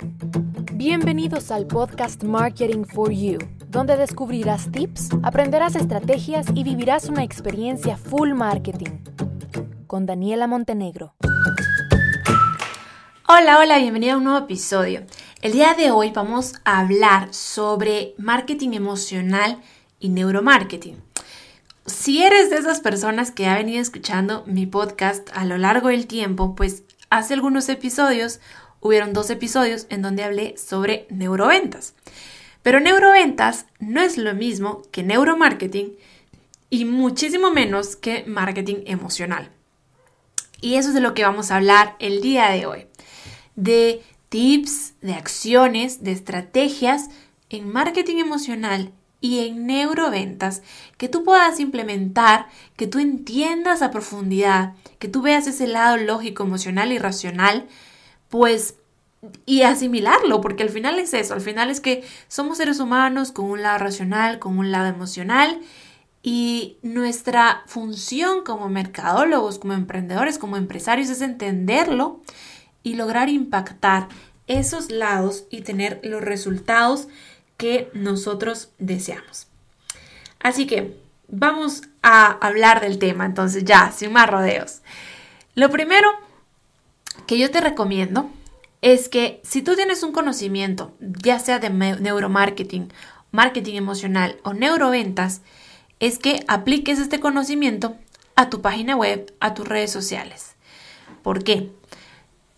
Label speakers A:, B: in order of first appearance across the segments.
A: Bienvenidos al podcast Marketing for You, donde descubrirás tips, aprenderás estrategias y vivirás una experiencia full marketing. Con Daniela Montenegro.
B: Hola, hola, bienvenida a un nuevo episodio. El día de hoy vamos a hablar sobre marketing emocional y neuromarketing. Si eres de esas personas que ha venido escuchando mi podcast a lo largo del tiempo, pues hace algunos episodios hubieron dos episodios en donde hablé sobre neuroventas. Pero neuroventas no es lo mismo que neuromarketing y muchísimo menos que marketing emocional. Y eso es de lo que vamos a hablar el día de hoy. De tips, de acciones, de estrategias en marketing emocional y en neuroventas que tú puedas implementar, que tú entiendas a profundidad, que tú veas ese lado lógico, emocional y racional pues y asimilarlo, porque al final es eso, al final es que somos seres humanos con un lado racional, con un lado emocional y nuestra función como mercadólogos, como emprendedores, como empresarios es entenderlo y lograr impactar esos lados y tener los resultados que nosotros deseamos. Así que vamos a hablar del tema, entonces ya, sin más rodeos. Lo primero que yo te recomiendo es que si tú tienes un conocimiento, ya sea de neuromarketing, marketing emocional o neuroventas, es que apliques este conocimiento a tu página web, a tus redes sociales. ¿Por qué?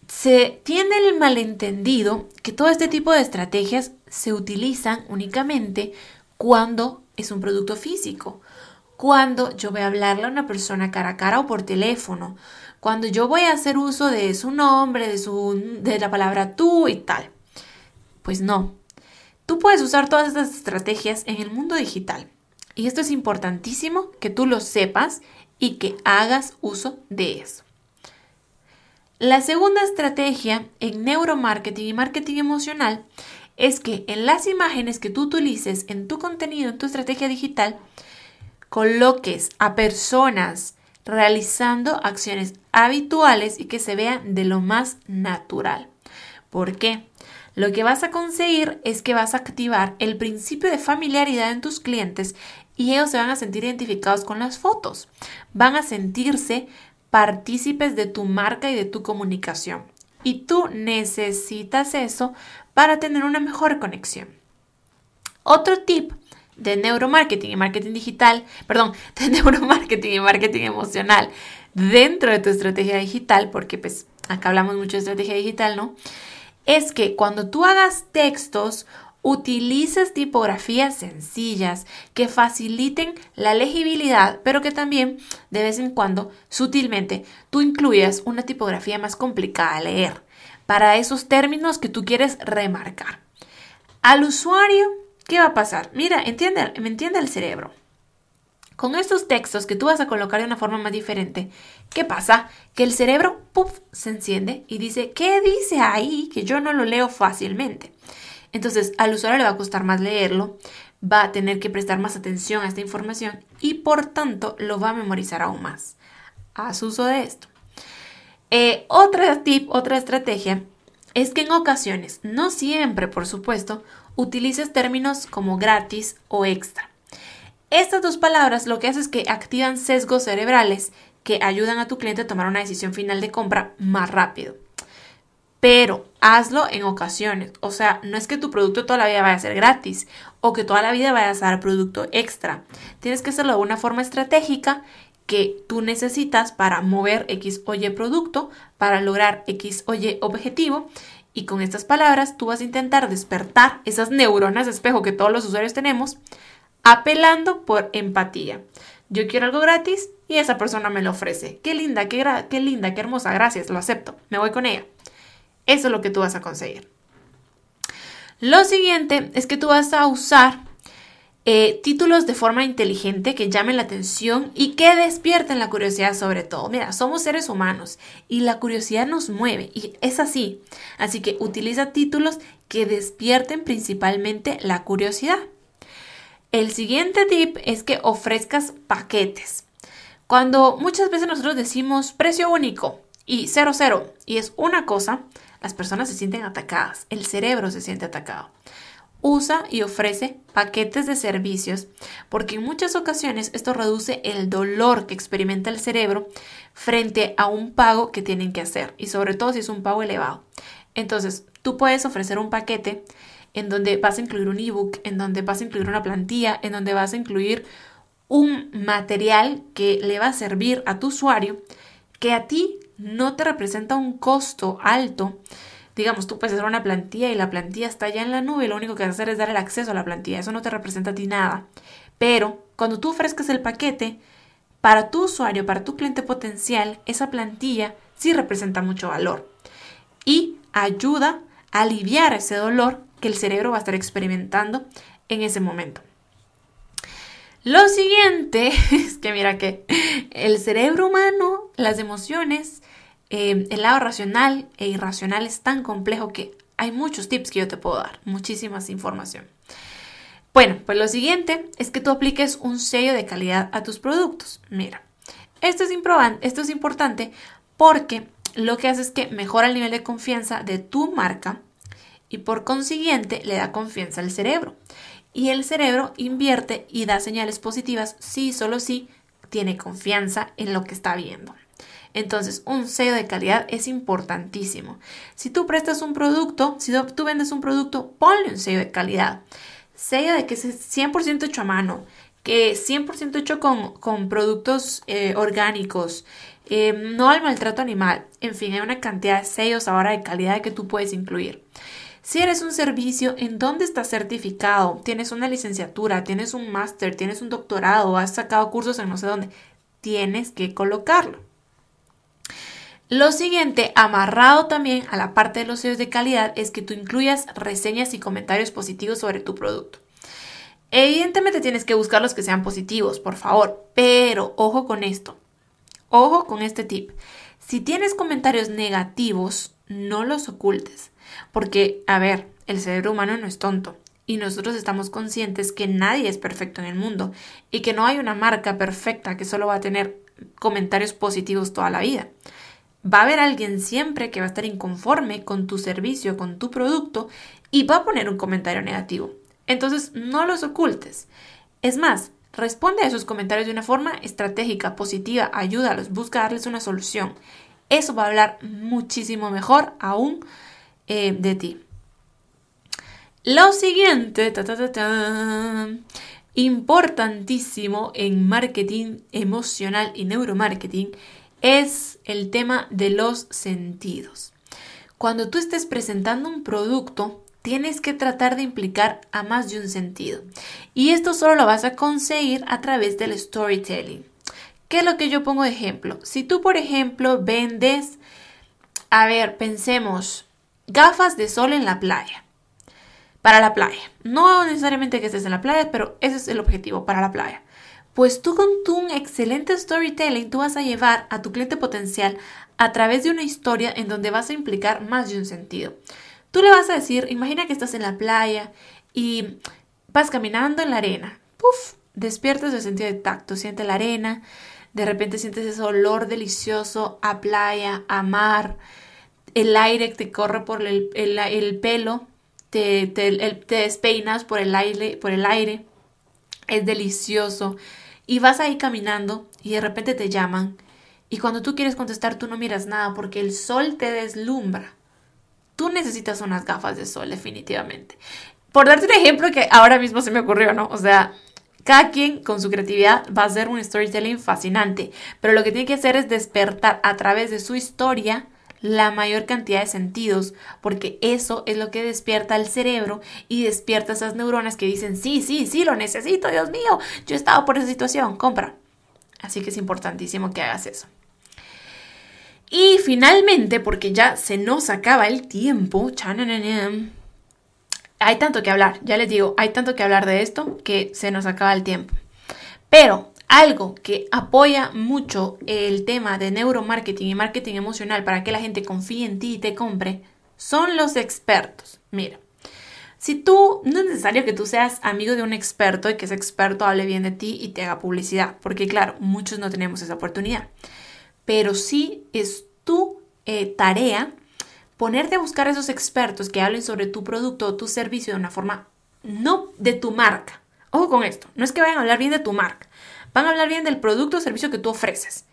B: Se tiene el malentendido que todo este tipo de estrategias se utilizan únicamente cuando es un producto físico, cuando yo voy a hablarle a una persona cara a cara o por teléfono, cuando yo voy a hacer uso de su nombre, de, su, de la palabra tú y tal. Pues no. Tú puedes usar todas estas estrategias en el mundo digital. Y esto es importantísimo que tú lo sepas y que hagas uso de eso. La segunda estrategia en neuromarketing y marketing emocional es que en las imágenes que tú utilices en tu contenido, en tu estrategia digital, coloques a personas realizando acciones habituales y que se vean de lo más natural. ¿Por qué? Lo que vas a conseguir es que vas a activar el principio de familiaridad en tus clientes y ellos se van a sentir identificados con las fotos. Van a sentirse partícipes de tu marca y de tu comunicación. Y tú necesitas eso para tener una mejor conexión. Otro tip de neuromarketing y marketing digital, perdón, de neuromarketing y marketing emocional dentro de tu estrategia digital, porque pues acá hablamos mucho de estrategia digital, ¿no? Es que cuando tú hagas textos, utilices tipografías sencillas que faciliten la legibilidad, pero que también de vez en cuando, sutilmente, tú incluyas una tipografía más complicada a leer para esos términos que tú quieres remarcar. Al usuario ¿Qué va a pasar? Mira, entiende, me entiende el cerebro. Con estos textos que tú vas a colocar de una forma más diferente, ¿qué pasa? Que el cerebro puff, se enciende y dice, ¿qué dice ahí que yo no lo leo fácilmente? Entonces, al usuario le va a costar más leerlo, va a tener que prestar más atención a esta información y por tanto lo va a memorizar aún más. Haz uso de esto. Eh, otra tip, otra estrategia es que en ocasiones, no siempre por supuesto, utilices términos como gratis o extra. Estas dos palabras lo que hacen es que activan sesgos cerebrales que ayudan a tu cliente a tomar una decisión final de compra más rápido. Pero hazlo en ocasiones. O sea, no es que tu producto toda la vida vaya a ser gratis o que toda la vida vayas a dar producto extra. Tienes que hacerlo de una forma estratégica que tú necesitas para mover X o Y producto, para lograr X o Y objetivo y con estas palabras tú vas a intentar despertar esas neuronas de espejo que todos los usuarios tenemos, apelando por empatía. Yo quiero algo gratis y esa persona me lo ofrece. Qué linda, qué, qué linda, qué hermosa, gracias, lo acepto, me voy con ella. Eso es lo que tú vas a conseguir. Lo siguiente es que tú vas a usar eh, títulos de forma inteligente que llamen la atención y que despierten la curiosidad sobre todo. Mira, somos seres humanos y la curiosidad nos mueve y es así. Así que utiliza títulos que despierten principalmente la curiosidad. El siguiente tip es que ofrezcas paquetes. Cuando muchas veces nosotros decimos precio único y 00 y es una cosa, las personas se sienten atacadas, el cerebro se siente atacado. Usa y ofrece paquetes de servicios porque en muchas ocasiones esto reduce el dolor que experimenta el cerebro frente a un pago que tienen que hacer y sobre todo si es un pago elevado. Entonces, tú puedes ofrecer un paquete en donde vas a incluir un ebook, en donde vas a incluir una plantilla, en donde vas a incluir un material que le va a servir a tu usuario que a ti no te representa un costo alto. Digamos, tú puedes hacer una plantilla y la plantilla está ya en la nube, lo único que vas a hacer es dar el acceso a la plantilla, eso no te representa a ti nada. Pero cuando tú ofrezcas el paquete, para tu usuario, para tu cliente potencial, esa plantilla sí representa mucho valor y ayuda a aliviar ese dolor que el cerebro va a estar experimentando en ese momento. Lo siguiente es que mira que el cerebro humano, las emociones, eh, el lado racional e irracional es tan complejo que hay muchos tips que yo te puedo dar, muchísimas información. Bueno, pues lo siguiente es que tú apliques un sello de calidad a tus productos. Mira, esto es, esto es importante porque lo que hace es que mejora el nivel de confianza de tu marca y por consiguiente le da confianza al cerebro. Y el cerebro invierte y da señales positivas si solo si tiene confianza en lo que está viendo. Entonces, un sello de calidad es importantísimo. Si tú prestas un producto, si tú vendes un producto, ponle un sello de calidad. Sello de que es 100% hecho a mano, que es 100% hecho con, productos eh, orgánicos, eh, no al maltrato animal. En fin, hay una cantidad de sellos ahora de calidad que tú puedes incluir. Si eres un servicio, ¿en dónde estás certificado? ¿Tienes una licenciatura? ¿Tienes un máster? ¿Tienes un doctorado? ¿Has sacado cursos en no sé dónde? Tienes que colocarlo. Lo siguiente, amarrado también a la parte de los sellos de calidad, es que tú incluyas reseñas y comentarios positivos sobre tu producto. Evidentemente tienes que buscar los que sean positivos, por favor, pero ojo con esto. Ojo con este tip. Si tienes comentarios negativos, no los ocultes. Porque, a ver, el cerebro humano no es tonto y nosotros estamos conscientes que nadie es perfecto en el mundo y que no hay una marca perfecta que solo va a tener comentarios positivos toda la vida. Va a haber alguien siempre que va a estar inconforme con tu servicio, con tu producto y va a poner un comentario negativo. Entonces, no los ocultes. Es más, responde a esos comentarios de una forma estratégica, positiva, ayúdalos, busca darles una solución. Eso va a hablar muchísimo mejor aún eh, de ti. Lo siguiente, importantísimo en marketing emocional y neuromarketing es el tema de los sentidos. Cuando tú estés presentando un producto, tienes que tratar de implicar a más de un sentido. Y esto solo lo vas a conseguir a través del storytelling. ¿Qué es lo que yo pongo de ejemplo? Si tú, por ejemplo, vendes, a ver, pensemos, gafas de sol en la playa. Para la playa. No necesariamente que estés en la playa, pero ese es el objetivo, para la playa. Pues tú con tu excelente storytelling, tú vas a llevar a tu cliente potencial a través de una historia en donde vas a implicar más de un sentido. Tú le vas a decir, imagina que estás en la playa y vas caminando en la arena. Puf, despiertas el sentido de tacto, siente la arena, de repente sientes ese olor delicioso a playa, a mar, el aire te corre por el, pelo, te, te, despeinas por el, aire, por el aire, es delicioso. Y vas ahí caminando y de repente te llaman y cuando tú quieres contestar tú no miras nada porque el sol te deslumbra. Tú necesitas unas gafas de sol definitivamente. Por darte un ejemplo que ahora mismo se me ocurrió, ¿no? O sea, cada quien con su creatividad va a hacer un storytelling fascinante, pero lo que tiene que hacer es despertar a través de su historia la mayor cantidad de sentidos, porque eso es lo que despierta el cerebro y despierta esas neuronas que dicen, sí, sí, sí, lo necesito, Dios mío, yo he estado por esa situación, compra. Así que es importantísimo que hagas eso. Y finalmente, porque ya se nos acaba el tiempo, hay tanto que hablar, ya les digo, hay tanto que hablar de esto que se nos acaba el tiempo. Pero algo que apoya mucho el tema de neuromarketing y marketing emocional para que la gente confíe en ti y te compre son los expertos. Mira, si tú, no es necesario que tú seas amigo de un experto y que ese experto hable bien de ti y te haga publicidad, porque claro, muchos no tenemos esa oportunidad, pero sí es tu eh, tarea ponerte a buscar a esos expertos que hablen sobre tu producto o tu servicio de una forma no de tu marca. Ojo con esto, no es que vayan a hablar bien de tu marca, van a hablar bien del producto o servicio que tú ofreces.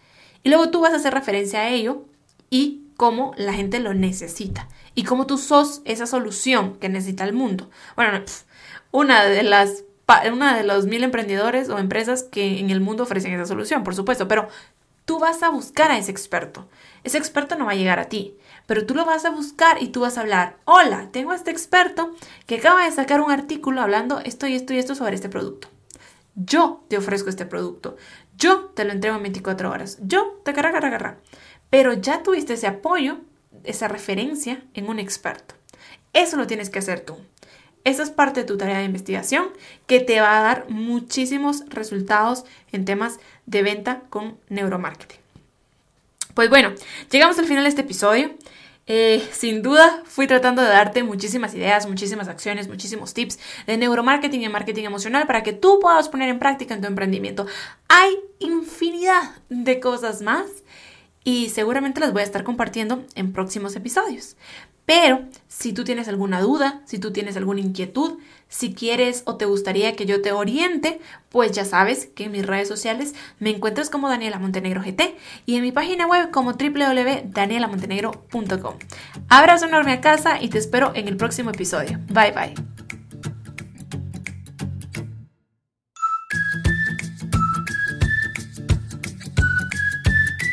B: Y luego tú vas a hacer referencia a ello y cómo la gente lo necesita y cómo tú sos esa solución que necesita el mundo. Bueno, una de las una de los mil emprendedores o empresas que en el mundo ofrecen esa solución, por supuesto, pero tú vas a buscar a ese experto. Ese experto no va a llegar a ti, pero tú lo vas a buscar y tú vas a hablar, hola, tengo a este experto que acaba de sacar un artículo hablando esto y esto y esto sobre este producto. Yo te ofrezco este producto. Yo te lo entrego en 24 horas. Yo te carga, carga, Pero ya tuviste ese apoyo, esa referencia en un experto. Eso lo tienes que hacer tú. Esa es parte de tu tarea de investigación que te va a dar muchísimos resultados en temas de venta con neuromarketing. Pues bueno, llegamos al final de este episodio. Eh, sin duda fui tratando de darte muchísimas ideas, muchísimas acciones, muchísimos tips de neuromarketing y marketing emocional para que tú puedas poner en práctica en tu emprendimiento. Hay infinidad de cosas más y seguramente las voy a estar compartiendo en próximos episodios. Pero si tú tienes alguna duda, si tú tienes alguna inquietud, si quieres o te gustaría que yo te oriente, pues ya sabes que en mis redes sociales me encuentras como Daniela Montenegro GT y en mi página web como www.danielamontenegro.com. Abrazo enorme a casa y te espero en el próximo episodio. Bye bye.